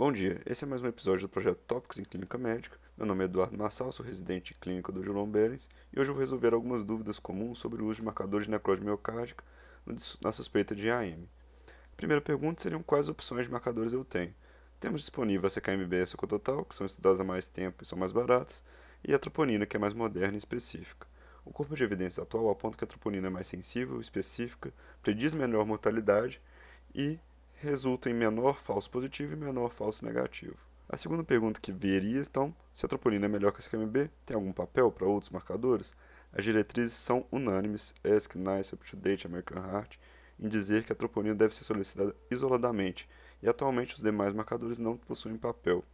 Bom dia, esse é mais um episódio do projeto Tópicos em Clínica Médica. Meu nome é Eduardo Massal, sou residente clínico do João Berens e hoje eu vou resolver algumas dúvidas comuns sobre o uso de marcadores de necrose miocárdica na suspeita de AM. A primeira pergunta seriam quais opções de marcadores eu tenho. Temos disponível a CKMB e a Socototal, que são estudadas há mais tempo e são mais baratas, e a troponina, que é mais moderna e específica. O corpo de evidência atual aponta que a troponina é mais sensível, específica, prediz melhor mortalidade e resulta em menor falso positivo e menor falso negativo. A segunda pergunta que veria, então, se a troponina é melhor que a CKMB, tem algum papel para outros marcadores? As diretrizes são unânimes, ESC, NICE, UpToDate, American Heart, em dizer que a troponina deve ser solicitada isoladamente, e atualmente os demais marcadores não possuem papel.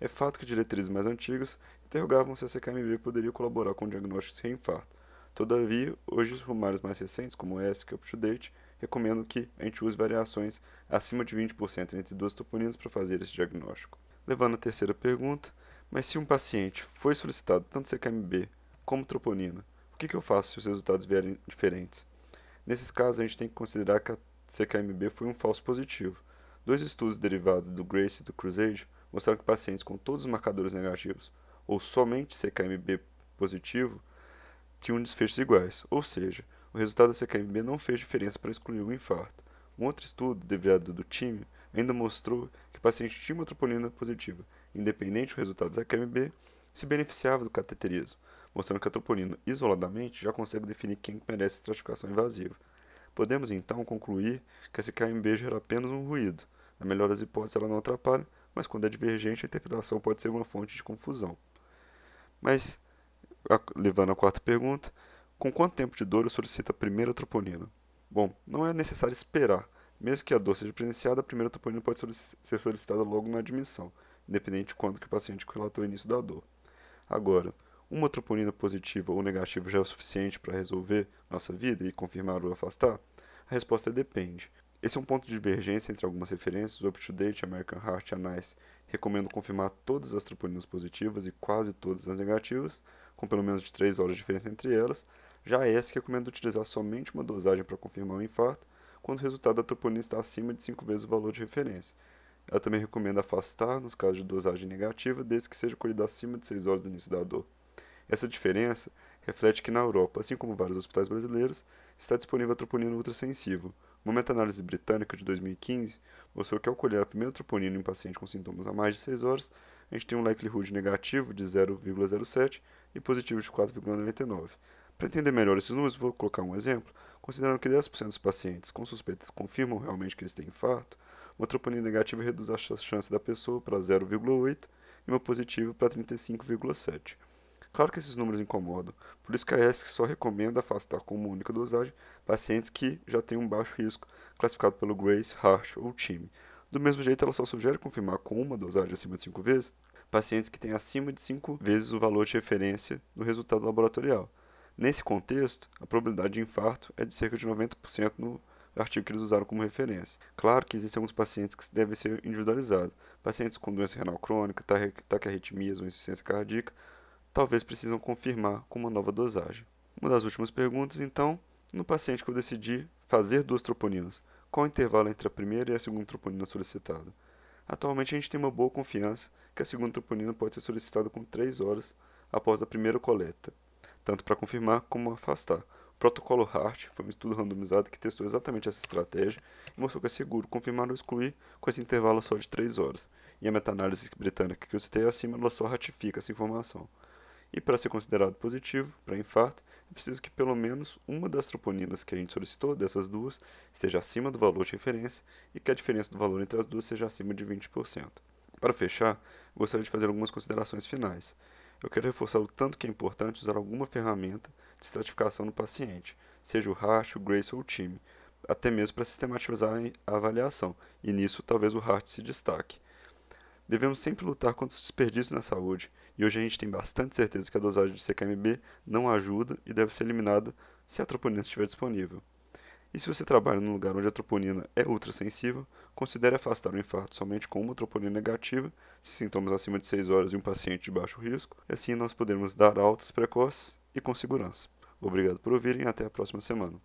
É fato que diretrizes mais antigas interrogavam se a CKMB poderia colaborar com diagnósticos de reinfarto. Todavia, hoje os rumários mais recentes, como o ESC e UpToDate, recomendo que a gente use variações acima de 20% entre duas toponinas para fazer esse diagnóstico. Levando à terceira pergunta, mas se um paciente foi solicitado tanto CKMB como troponina, o que, que eu faço se os resultados vierem diferentes? Nesses casos, a gente tem que considerar que a CKMB foi um falso positivo. Dois estudos derivados do GRACE e do CRUSADE mostraram que pacientes com todos os marcadores negativos ou somente CKMB positivo tinham desfechos iguais, ou seja, o resultado da CKMB não fez diferença para excluir o infarto. Um outro estudo, derivado do time, ainda mostrou que o paciente tinha uma troponina positiva, independente do resultado da CKMB, se beneficiava do cateterismo, mostrando que a troponina isoladamente já consegue definir quem merece estratificação invasiva. Podemos então concluir que a CKMB gera apenas um ruído. Na melhor das hipóteses, ela não atrapalha, mas quando é divergente, a interpretação pode ser uma fonte de confusão. Mas, levando à quarta pergunta, com quanto tempo de dor eu solicito a primeira troponina? Bom, não é necessário esperar. Mesmo que a dor seja presenciada, a primeira troponina pode ser solicitada logo na admissão, independente de quando que o paciente relatou o início da dor. Agora, uma troponina positiva ou negativa já é o suficiente para resolver nossa vida e confirmar ou afastar? A resposta é depende. Esse é um ponto de divergência entre algumas referências. O UpToDate, American Heart a NICE recomendam confirmar todas as troponinas positivas e quase todas as negativas, com pelo menos de 3 horas de diferença entre elas, já a ESC recomenda utilizar somente uma dosagem para confirmar o infarto, quando o resultado da troponina está acima de 5 vezes o valor de referência. Ela também recomenda afastar nos casos de dosagem negativa, desde que seja colhida acima de 6 horas do início da dor. Essa diferença reflete que na Europa, assim como vários hospitais brasileiros, está disponível a troponina ultrassensível. Uma meta-análise britânica de 2015 mostrou que ao colher a primeira troponina em paciente com sintomas há mais de 6 horas, a gente tem um likelihood negativo de 0,07 e positivo de 4,99. Para entender melhor esses números, vou colocar um exemplo. Considerando que 10% dos pacientes com suspeitas confirmam realmente que eles têm infarto, uma troponina negativa reduz a chance da pessoa para 0,8 e uma positiva para 35,7. Claro que esses números incomodam, por isso que a ESC só recomenda afastar com uma única dosagem pacientes que já têm um baixo risco, classificado pelo Grace, Harsh ou TIME. Do mesmo jeito, ela só sugere confirmar com uma dosagem acima de 5 vezes pacientes que têm acima de 5 vezes o valor de referência no resultado laboratorial. Nesse contexto, a probabilidade de infarto é de cerca de 90% no artigo que eles usaram como referência. Claro que existem alguns pacientes que devem ser individualizados. Pacientes com doença renal crônica, taquiarritmias ou insuficiência cardíaca, talvez precisam confirmar com uma nova dosagem. Uma das últimas perguntas, então, no paciente que eu decidi fazer duas troponinas, qual o intervalo entre a primeira e a segunda troponina solicitada? Atualmente a gente tem uma boa confiança que a segunda troponina pode ser solicitada com 3 horas após a primeira coleta tanto para confirmar como afastar. O protocolo HART foi um estudo randomizado que testou exatamente essa estratégia e mostrou que é seguro confirmar ou excluir com esse intervalo só de 3 horas. E a meta-análise britânica que eu citei acima ela só ratifica essa informação. E para ser considerado positivo para infarto, é preciso que pelo menos uma das troponinas que a gente solicitou, dessas duas, esteja acima do valor de referência e que a diferença do valor entre as duas seja acima de 20%. Para fechar, gostaria de fazer algumas considerações finais eu quero reforçar o tanto que é importante usar alguma ferramenta de estratificação no paciente, seja o RASH, o GRACE ou o TIME, até mesmo para sistematizar a avaliação, e nisso talvez o RART se destaque. Devemos sempre lutar contra os desperdícios na saúde, e hoje a gente tem bastante certeza que a dosagem de CKMB não ajuda e deve ser eliminada se a troponina estiver disponível. E se você trabalha num lugar onde a troponina é ultrassensível, considere afastar o infarto somente com uma troponina negativa, se sintomas acima de 6 horas e um paciente de baixo risco, e assim nós podemos dar altas precoces e com segurança. Obrigado por ouvirem e até a próxima semana.